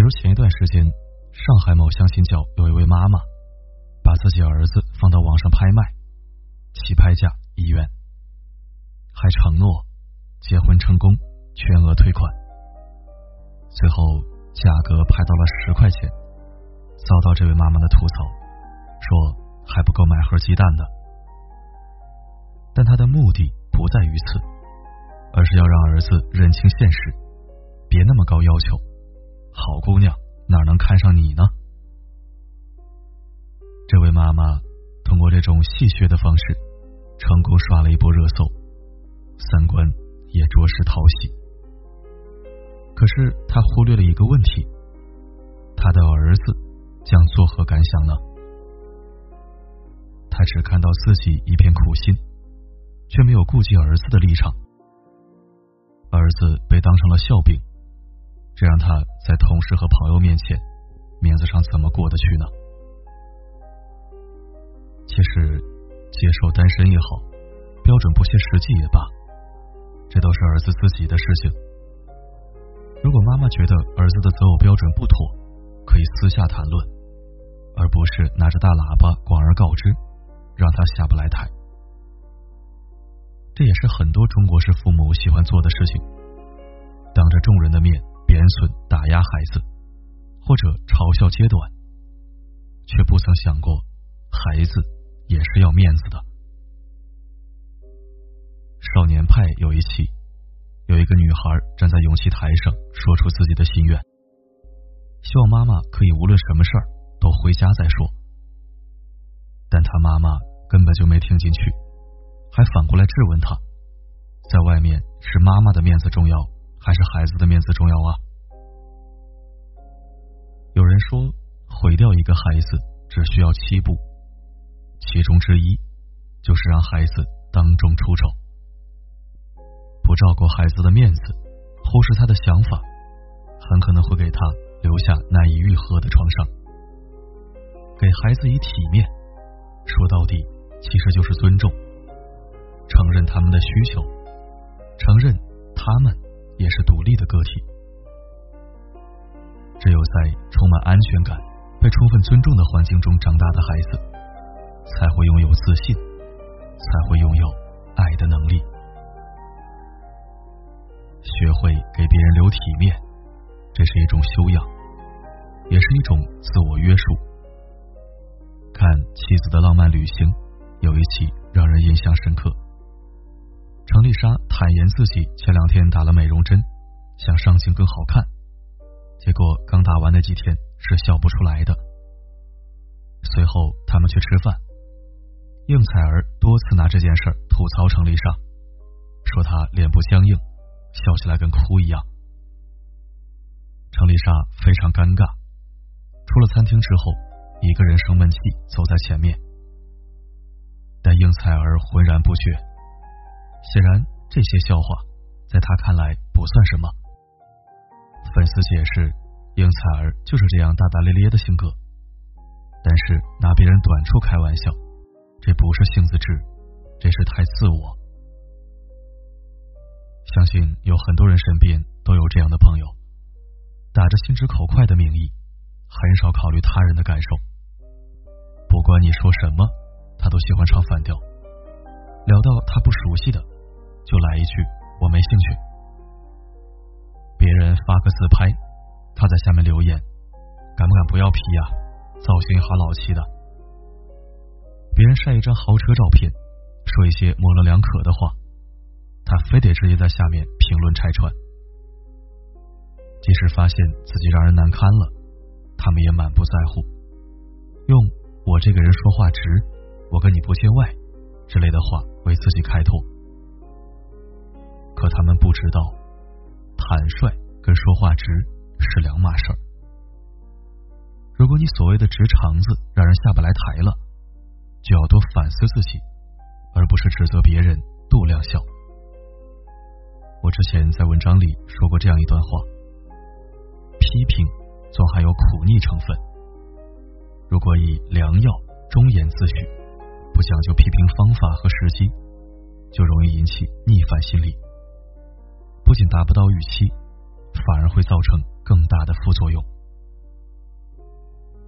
比如前一段时间，上海某相亲角有一位妈妈把自己儿子放到网上拍卖，起拍价一元，还承诺结婚成功全额退款，最后价格拍到了十块钱，遭到这位妈妈的吐槽。说还不够买盒鸡蛋的，但他的目的不在于此，而是要让儿子认清现实，别那么高要求。好姑娘哪能看上你呢？这位妈妈通过这种戏谑的方式，成功刷了一波热搜，三观也着实讨喜。可是她忽略了一个问题：她的儿子将作何感想呢？他只看到自己一片苦心，却没有顾及儿子的立场。儿子被当成了笑柄，这让他在同事和朋友面前面子上怎么过得去呢？其实，接受单身也好，标准不切实际也罢，这都是儿子自己的事情。如果妈妈觉得儿子的择偶标准不妥，可以私下谈论，而不是拿着大喇叭广而告之。让他下不来台，这也是很多中国式父母喜欢做的事情。当着众人的面损、打压孩子，或者嘲笑、揭短，却不曾想过孩子也是要面子的。少年派有一期，有一个女孩站在勇气台上，说出自己的心愿，希望妈妈可以无论什么事儿都回家再说，但她妈妈。根本就没听进去，还反过来质问他，在外面是妈妈的面子重要，还是孩子的面子重要啊？说，毁掉一个孩子只需要七步，其中之一就是让孩子当众出丑，不照顾孩子的面子，忽视他的想法，很可能会给他留下难以愈合的创伤。给孩子以体面，说到底。其实就是尊重，承认他们的需求，承认他们也是独立的个体。只有在充满安全感、被充分尊重的环境中长大的孩子，才会拥有自信，才会拥有爱的能力。学会给别人留体面，这是一种修养，也是一种自我约束。看妻子的浪漫旅行。有一起让人印象深刻。程丽莎坦言自己前两天打了美容针，想上镜更好看，结果刚打完那几天是笑不出来的。随后他们去吃饭，应采儿多次拿这件事吐槽程丽莎，说她脸部僵硬，笑起来跟哭一样。程丽莎非常尴尬，出了餐厅之后，一个人生闷气走在前面。但应采儿浑然不觉，显然这些笑话在他看来不算什么。粉丝解释，应采儿就是这样大大咧咧的性格，但是拿别人短处开玩笑，这不是性子直，这是太自我。相信有很多人身边都有这样的朋友，打着心直口快的名义，很少考虑他人的感受，不管你说什么。他都喜欢唱反调，聊到他不熟悉的，就来一句“我没兴趣”。别人发个自拍，他在下面留言：“敢不敢不要 P 呀？造型好老气的。”别人晒一张豪车照片，说一些模棱两可的话，他非得直接在下面评论拆穿。即使发现自己让人难堪了，他们也满不在乎，用“我这个人说话直”。我跟你不见外之类的话为自己开脱，可他们不知道，坦率跟说话直是两码事儿。如果你所谓的直肠子让人下不来台了，就要多反思自己，而不是指责别人度量小。我之前在文章里说过这样一段话：批评总含有苦逆成分，如果以良药。忠言自许，不讲究批评方法和时机，就容易引起逆反心理。不仅达不到预期，反而会造成更大的副作用。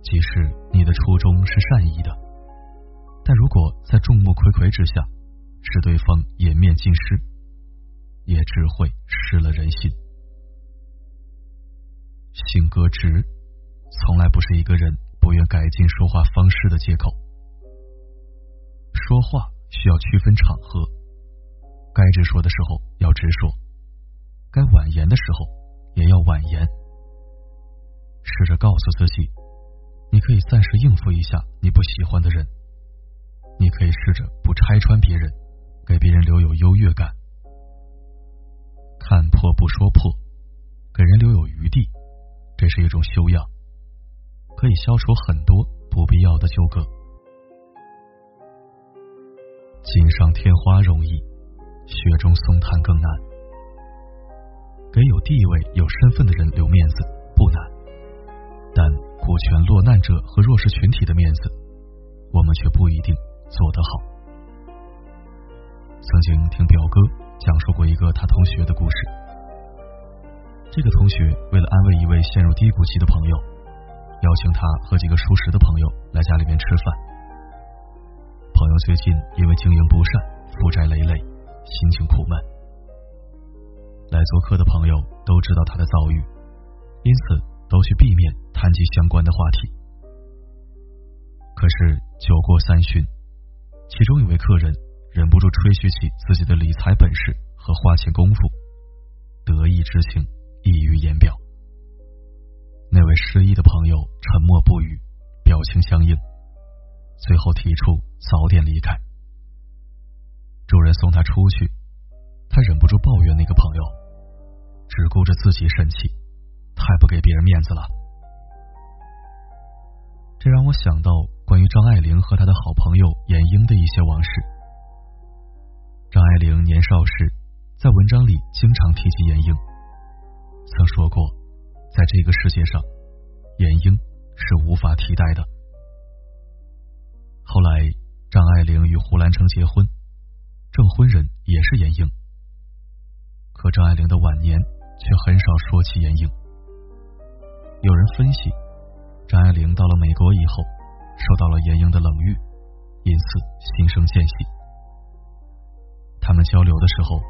即使你的初衷是善意的，但如果在众目睽睽之下，使对方颜面尽失，也只会失了人心。性格直，从来不是一个人不愿改进说话方式的借口。说话需要区分场合，该直说的时候要直说，该婉言的时候也要婉言。试着告诉自己，你可以暂时应付一下你不喜欢的人，你可以试着不拆穿别人，给别人留有优越感。看破不说破，给人留有余地。这是一种修养，可以消除很多不必要的纠葛。锦上添花容易，雪中送炭更难。给有地位、有身份的人留面子不难，但顾全落难者和弱势群体的面子，我们却不一定做得好。曾经听表哥讲述过一个他同学的故事。这个同学为了安慰一位陷入低谷期的朋友，邀请他和几个熟识的朋友来家里面吃饭。朋友最近因为经营不善，负债累累，心情苦闷。来做客的朋友都知道他的遭遇，因此都去避免谈及相关的话题。可是酒过三巡，其中一位客人忍不住吹嘘起自己的理财本事和花钱功夫，得意之情。溢于言表。那位失意的朋友沉默不语，表情相应，最后提出早点离开。主人送他出去，他忍不住抱怨那个朋友，只顾着自己生气，太不给别人面子了。这让我想到关于张爱玲和她的好朋友闫英的一些往事。张爱玲年少时，在文章里经常提及闫英。曾说过，在这个世界上，闫英是无法替代的。后来，张爱玲与胡兰成结婚，证婚人也是闫英。可张爱玲的晚年却很少说起闫英。有人分析，张爱玲到了美国以后，受到了闫英的冷遇，因此心生间隙。他们交流的时候，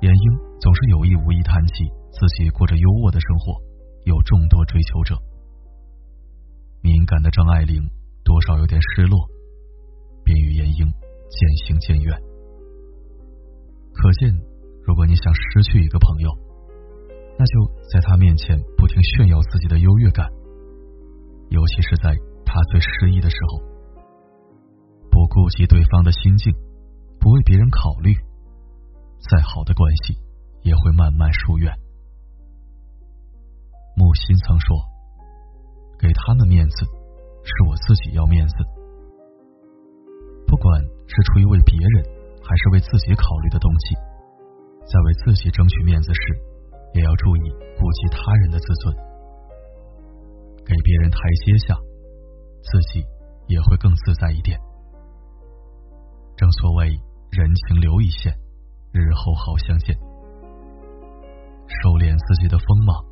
闫英总是有意无意谈起。自己过着优渥的生活，有众多追求者。敏感的张爱玲多少有点失落，便与闫英渐行渐远。可见，如果你想失去一个朋友，那就在他面前不停炫耀自己的优越感，尤其是在他最失意的时候，不顾及对方的心境，不为别人考虑，再好的关系也会慢慢疏远。木心曾说：“给他们面子，是我自己要面子。不管是出于为别人，还是为自己考虑的东西，在为自己争取面子时，也要注意顾及他人的自尊。给别人台阶下，自己也会更自在一点。正所谓人情留一线，日后好相见。收敛自己的锋芒。”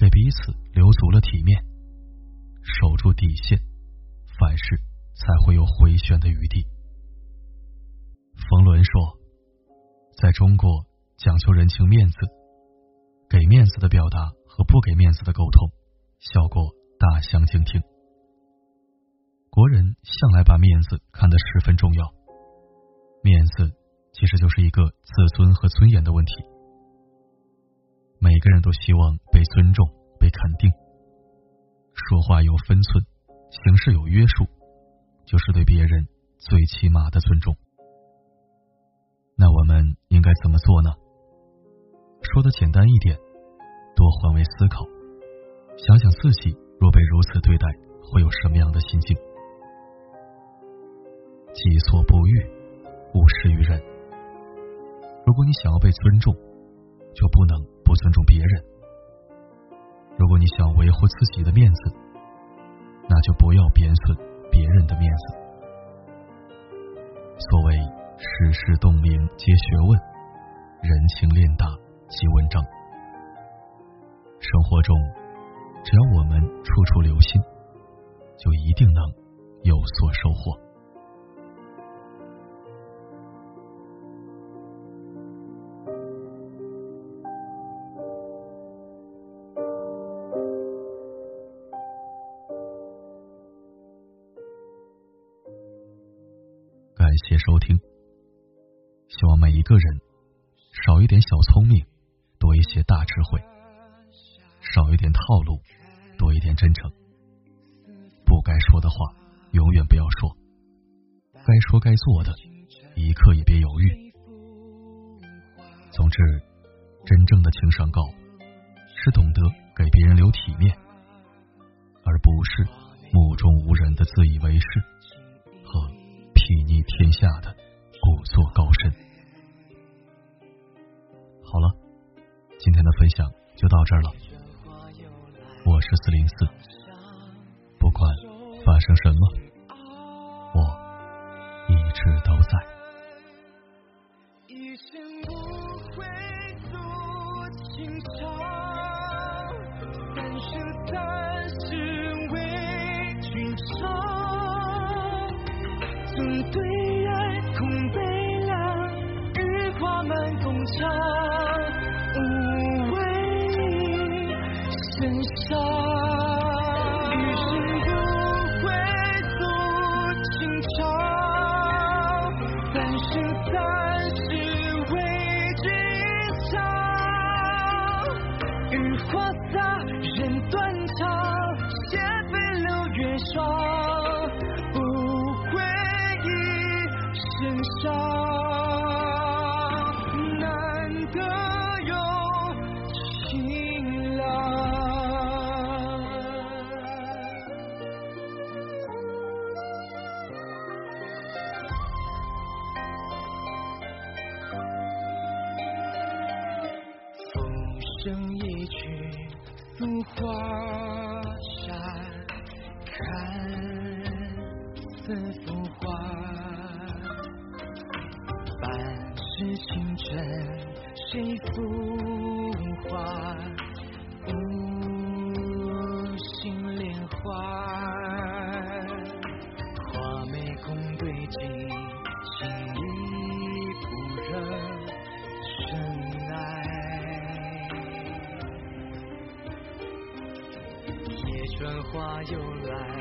给彼此留足了体面，守住底线，凡事才会有回旋的余地。冯仑说，在中国讲究人情面子，给面子的表达和不给面子的沟通，效果大相径庭。国人向来把面子看得十分重要，面子其实就是一个自尊和尊严的问题。每个人都希望被尊重、被肯定，说话有分寸，行事有约束，就是对别人最起码的尊重。那我们应该怎么做呢？说的简单一点，多换位思考，想想自己若被如此对待，会有什么样的心境？己所不欲，勿施于人。如果你想要被尊重，就不能。不尊重别人，如果你想维护自己的面子，那就不要贬损别人的面子。所谓世事洞明皆学问，人情练达即文章。生活中，只要我们处处留心，就一定能有所收获。感谢收听。希望每一个人少一点小聪明，多一些大智慧；少一点套路，多一点真诚。不该说的话，永远不要说；该说该做的，一刻也别犹豫。总之，真正的情商高，是懂得给别人留体面，而不是目中无人的自以为是和。睥睨天下的故作高深。好了，今天的分享就到这儿了。我是四零四，不管发生什么，我一直都在。对爱空悲凉，日花满宫墙，花洒，生一曲素华扇，看似浮华。半世情尘谁浮华？春花又来，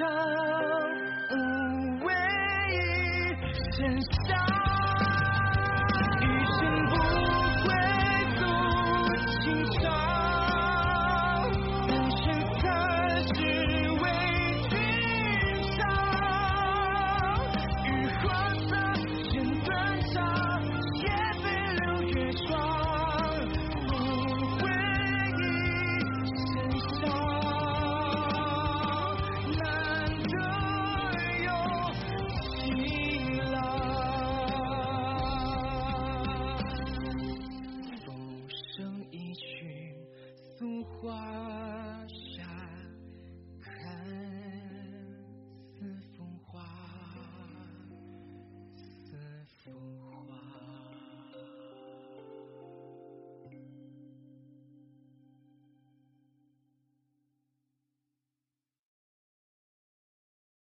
无畏一身伤。